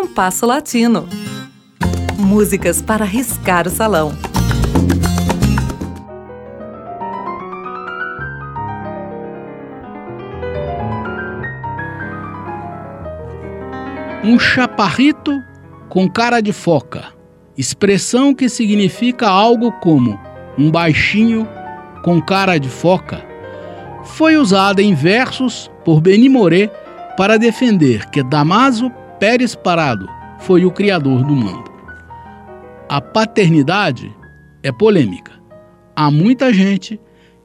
Compasso Latino. Músicas para riscar o salão. Um chaparrito com cara de foca, expressão que significa algo como um baixinho com cara de foca, foi usada em versos por Benimoré para defender que Damaso Pérez Parado foi o criador do mambo. A paternidade é polêmica. Há muita gente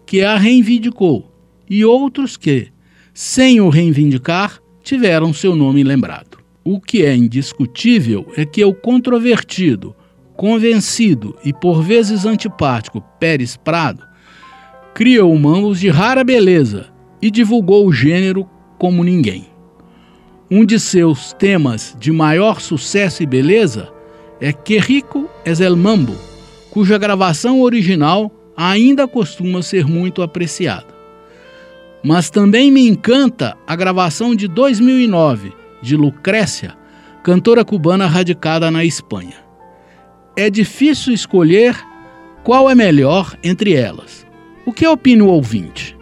que a reivindicou e outros que, sem o reivindicar, tiveram seu nome lembrado. O que é indiscutível é que o controvertido, convencido e por vezes antipático Pérez Prado criou mambos de rara beleza e divulgou o gênero como ninguém. Um de seus temas de maior sucesso e beleza é Que Rico es el Mambo, cuja gravação original ainda costuma ser muito apreciada. Mas também me encanta a gravação de 2009 de Lucrécia, cantora cubana radicada na Espanha. É difícil escolher qual é melhor entre elas. O que opina o ouvinte?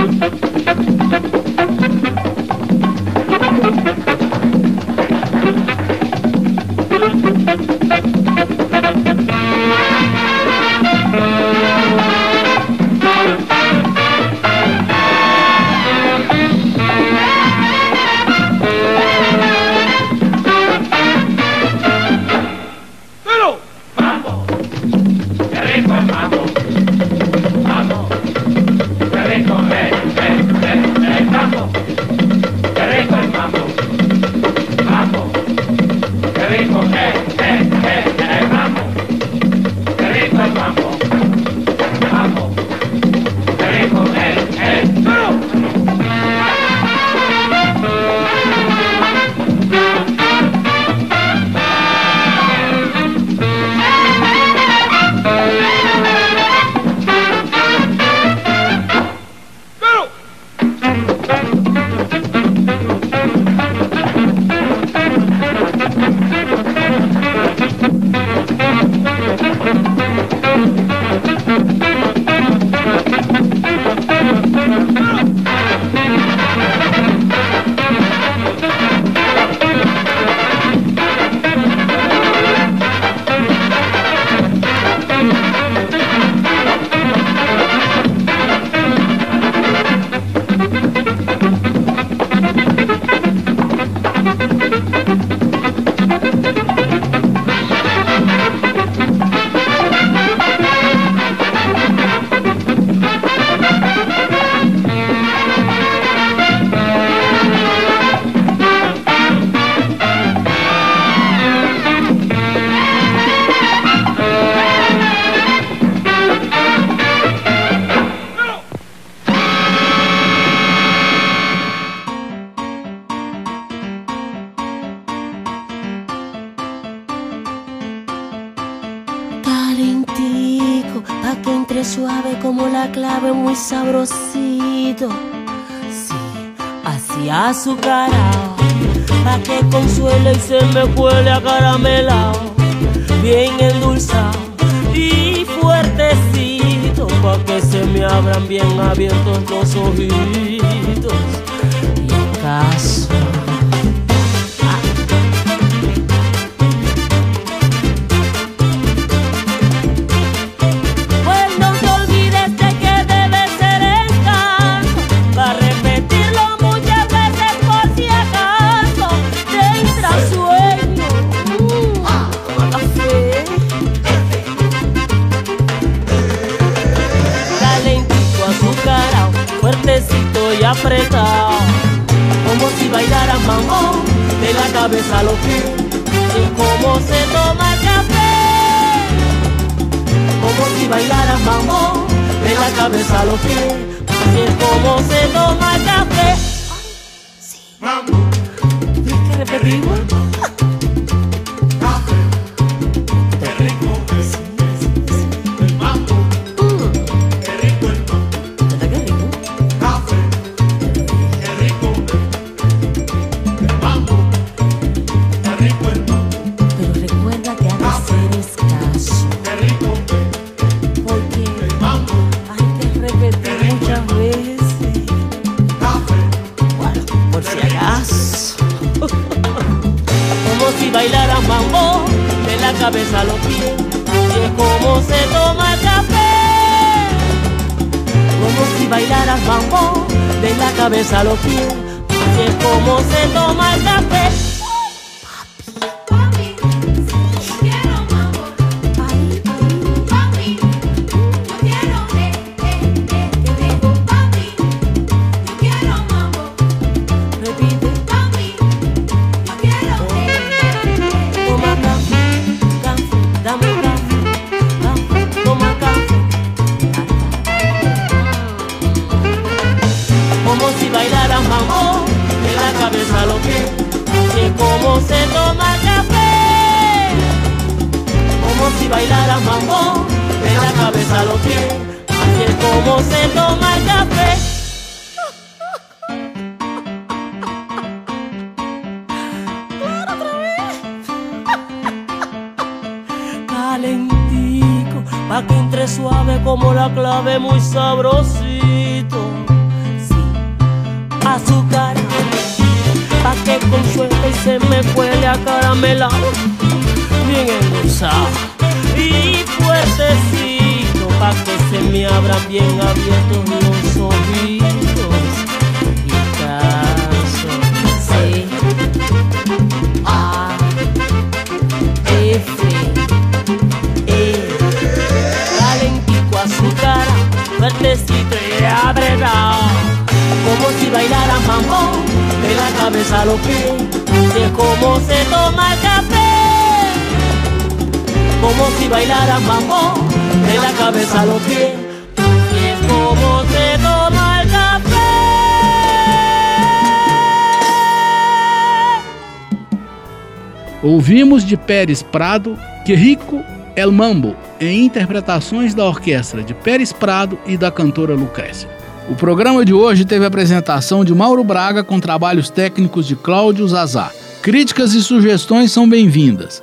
ハハハハ! La clave, muy sabrosito. Sí, así azucarado, pa' que consuele y se me cuele a caramelao. Bien endulzado y fuertecito, pa' que se me abran bien abiertos los ojitos. Mambo de la cabeza a los pies, es como se toma el café, como si bailara mambo de la cabeza a los pies, es como se toma el café. Sí. ¿Tienes que de cómo se toma el café. Como si bailaras bambón de la cabeza a los pies, de cómo se toma el café. Bailar a mambo de la cabeza a los pies. Así es como se toma el café. Claro, otra vez. Calentico, pa' que entre suave como la clave, muy sabrosito. Sí, azúcar, pa' que con suerte se me cuele a caramelado bien endulzado fuertecito, pa' que se me abran bien abiertos los ojitos. Y caso, C, A, F. fuertecito y apretado, como si bailara mambo, de la cabeza a los pies, es como se toma el café, como si bailara mambo, de la cabeza a los pies, y es como se toma el café. Ouvimos de Pérez Prado que rico El Mambo, em interpretações da orquestra de Pérez Prado e da cantora Lucrécia. O programa de hoje teve a apresentação de Mauro Braga com trabalhos técnicos de Cláudio Zazá. Críticas e sugestões são bem-vindas.